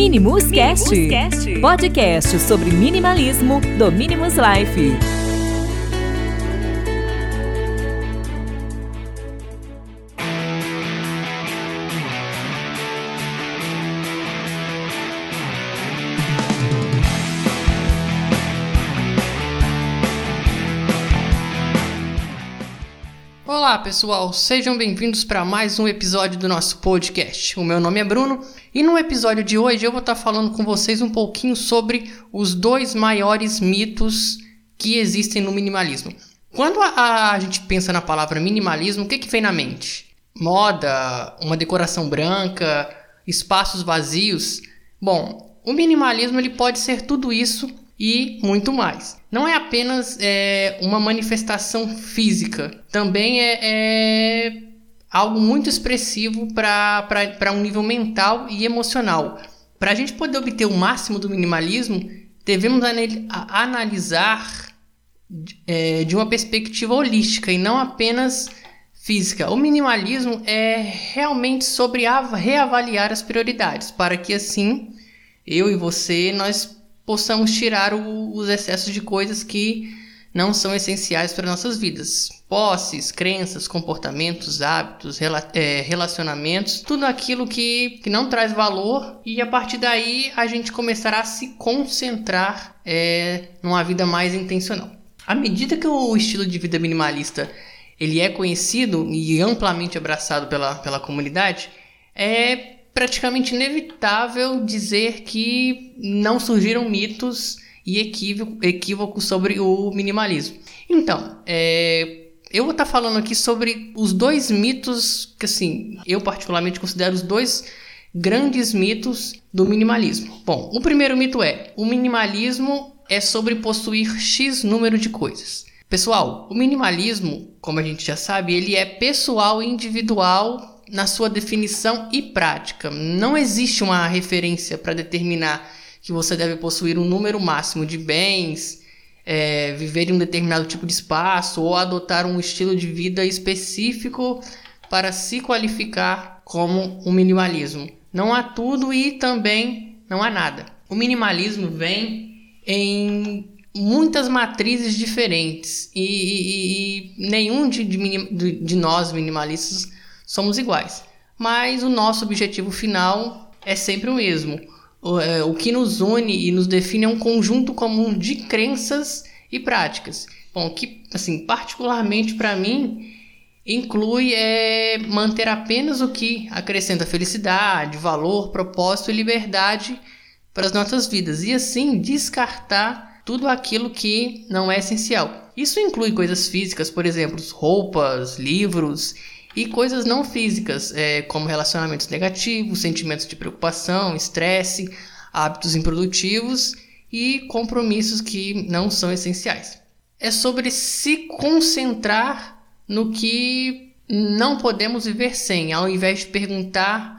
Minimus Cast, podcast sobre minimalismo do Minimus Life. Olá pessoal, sejam bem-vindos para mais um episódio do nosso podcast. O meu nome é Bruno e no episódio de hoje eu vou estar falando com vocês um pouquinho sobre os dois maiores mitos que existem no minimalismo. Quando a, a gente pensa na palavra minimalismo, o que, que vem na mente? Moda, uma decoração branca, espaços vazios? Bom, o minimalismo ele pode ser tudo isso e muito mais. Não é apenas é, uma manifestação física, também é, é algo muito expressivo para um nível mental e emocional. Para a gente poder obter o máximo do minimalismo, devemos analisar é, de uma perspectiva holística e não apenas física. O minimalismo é realmente sobre reavaliar as prioridades, para que assim eu e você nós possamos tirar o, os excessos de coisas que não são essenciais para nossas vidas. Posses, crenças, comportamentos, hábitos, rela é, relacionamentos, tudo aquilo que, que não traz valor e a partir daí a gente começará a se concentrar é, numa vida mais intencional. À medida que o estilo de vida minimalista ele é conhecido e amplamente abraçado pela, pela comunidade, é praticamente inevitável dizer que não surgiram mitos e equívocos sobre o minimalismo. Então, é, eu vou estar falando aqui sobre os dois mitos que, assim, eu particularmente considero os dois grandes mitos do minimalismo. Bom, o primeiro mito é: o minimalismo é sobre possuir X número de coisas. Pessoal, o minimalismo, como a gente já sabe, ele é pessoal e individual na sua definição e prática. Não existe uma referência para determinar que você deve possuir um número máximo de bens, é, viver em um determinado tipo de espaço ou adotar um estilo de vida específico para se qualificar como um minimalismo. Não há tudo e também não há nada. O minimalismo vem em muitas matrizes diferentes e, e, e nenhum de, de, de nós minimalistas somos iguais. Mas o nosso objetivo final é sempre o mesmo. O, é, o que nos une e nos define é um conjunto comum de crenças e práticas. Bom, que, assim, particularmente para mim, inclui é, manter apenas o que acrescenta felicidade, valor, propósito e liberdade para as nossas vidas. E assim, descartar tudo aquilo que não é essencial. Isso inclui coisas físicas, por exemplo, roupas, livros e coisas não físicas, é, como relacionamentos negativos, sentimentos de preocupação, estresse, hábitos improdutivos e compromissos que não são essenciais. É sobre se concentrar no que não podemos viver sem, ao invés de perguntar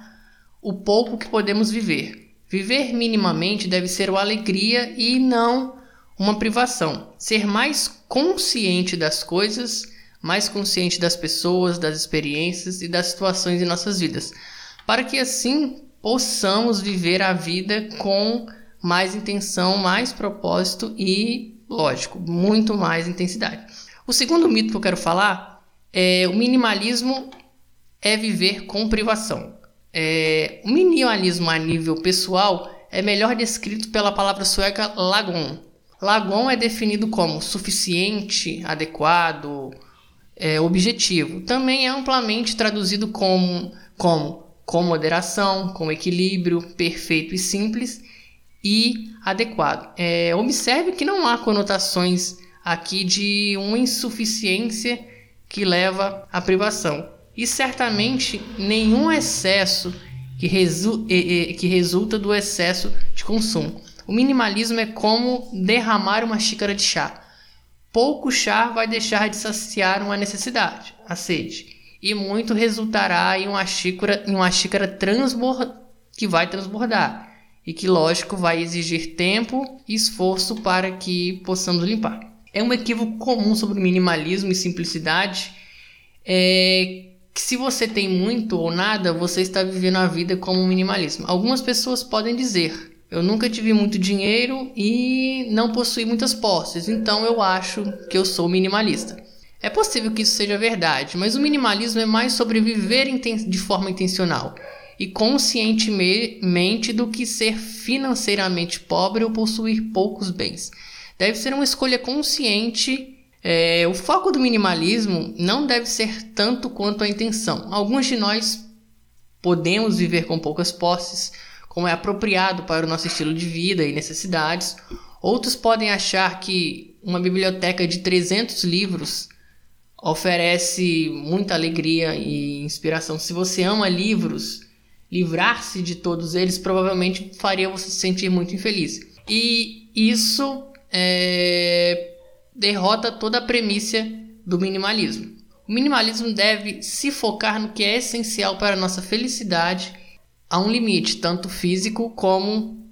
o pouco que podemos viver. Viver minimamente deve ser uma alegria e não uma privação. Ser mais consciente das coisas mais consciente das pessoas, das experiências e das situações em nossas vidas, para que assim possamos viver a vida com mais intenção, mais propósito e, lógico, muito mais intensidade. O segundo mito que eu quero falar é o minimalismo é viver com privação. É, o minimalismo a nível pessoal é melhor descrito pela palavra sueca lagon. Lagon é definido como suficiente, adequado, é, objetivo. Também é amplamente traduzido como, como com moderação, com equilíbrio, perfeito e simples e adequado. É, observe que não há conotações aqui de uma insuficiência que leva à privação. E certamente nenhum excesso que, resu que resulta do excesso de consumo. O minimalismo é como derramar uma xícara de chá. Pouco chá vai deixar de saciar uma necessidade, a sede, e muito resultará em uma xícara, em uma xícara transbord... que vai transbordar e que, lógico, vai exigir tempo e esforço para que possamos limpar. É um equívoco comum sobre minimalismo e simplicidade é que se você tem muito ou nada, você está vivendo a vida como um minimalismo. Algumas pessoas podem dizer: eu nunca tive muito dinheiro e não possuí muitas posses, então eu acho que eu sou minimalista. É possível que isso seja verdade, mas o minimalismo é mais sobre viver de forma intencional e conscientemente do que ser financeiramente pobre ou possuir poucos bens. Deve ser uma escolha consciente. É, o foco do minimalismo não deve ser tanto quanto a intenção. Alguns de nós podemos viver com poucas posses como é apropriado para o nosso estilo de vida e necessidades. Outros podem achar que uma biblioteca de 300 livros oferece muita alegria e inspiração. Se você ama livros, livrar-se de todos eles provavelmente faria você se sentir muito infeliz. E isso é, derrota toda a premissa do minimalismo. O minimalismo deve se focar no que é essencial para a nossa felicidade a um limite, tanto físico como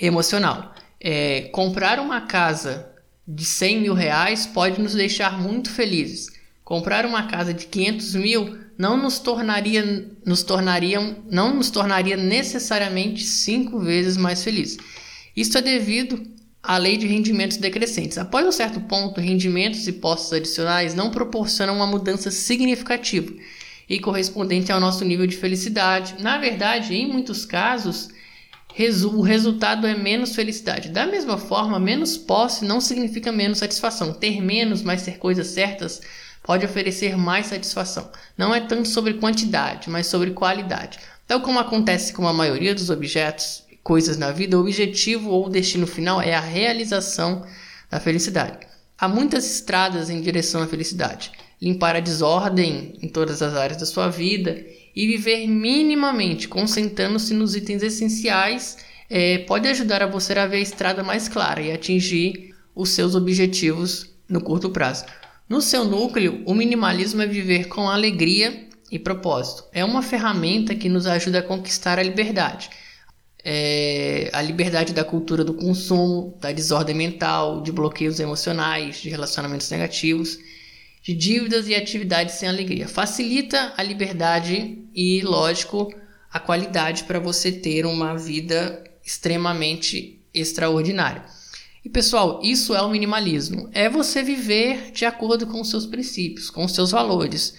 emocional. É, comprar uma casa de 100 mil reais pode nos deixar muito felizes. Comprar uma casa de 500 mil não nos tornaria, nos tornaria, não nos tornaria necessariamente cinco vezes mais felizes. Isso é devido à lei de rendimentos decrescentes. Após um certo ponto, rendimentos e postos adicionais não proporcionam uma mudança significativa e correspondente ao nosso nível de felicidade. Na verdade, em muitos casos, o resultado é menos felicidade. Da mesma forma, menos posse não significa menos satisfação. Ter menos, mas ter coisas certas, pode oferecer mais satisfação. Não é tanto sobre quantidade, mas sobre qualidade. Tal como acontece com a maioria dos objetos, coisas na vida, o objetivo ou destino final é a realização da felicidade. Há muitas estradas em direção à felicidade limpar a desordem em todas as áreas da sua vida e viver minimamente, concentrando-se nos itens essenciais, é, pode ajudar a você a ver a estrada mais clara e atingir os seus objetivos no curto prazo. No seu núcleo, o minimalismo é viver com alegria e propósito. É uma ferramenta que nos ajuda a conquistar a liberdade. É, a liberdade da cultura do consumo, da desordem mental, de bloqueios emocionais, de relacionamentos negativos de dívidas e atividades sem alegria. Facilita a liberdade e, lógico, a qualidade para você ter uma vida extremamente extraordinária. E pessoal, isso é o minimalismo. É você viver de acordo com os seus princípios, com os seus valores.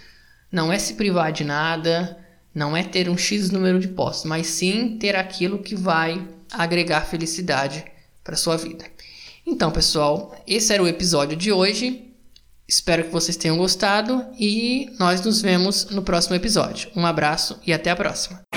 Não é se privar de nada, não é ter um X número de posses, mas sim ter aquilo que vai agregar felicidade para sua vida. Então, pessoal, esse era o episódio de hoje. Espero que vocês tenham gostado e nós nos vemos no próximo episódio. Um abraço e até a próxima.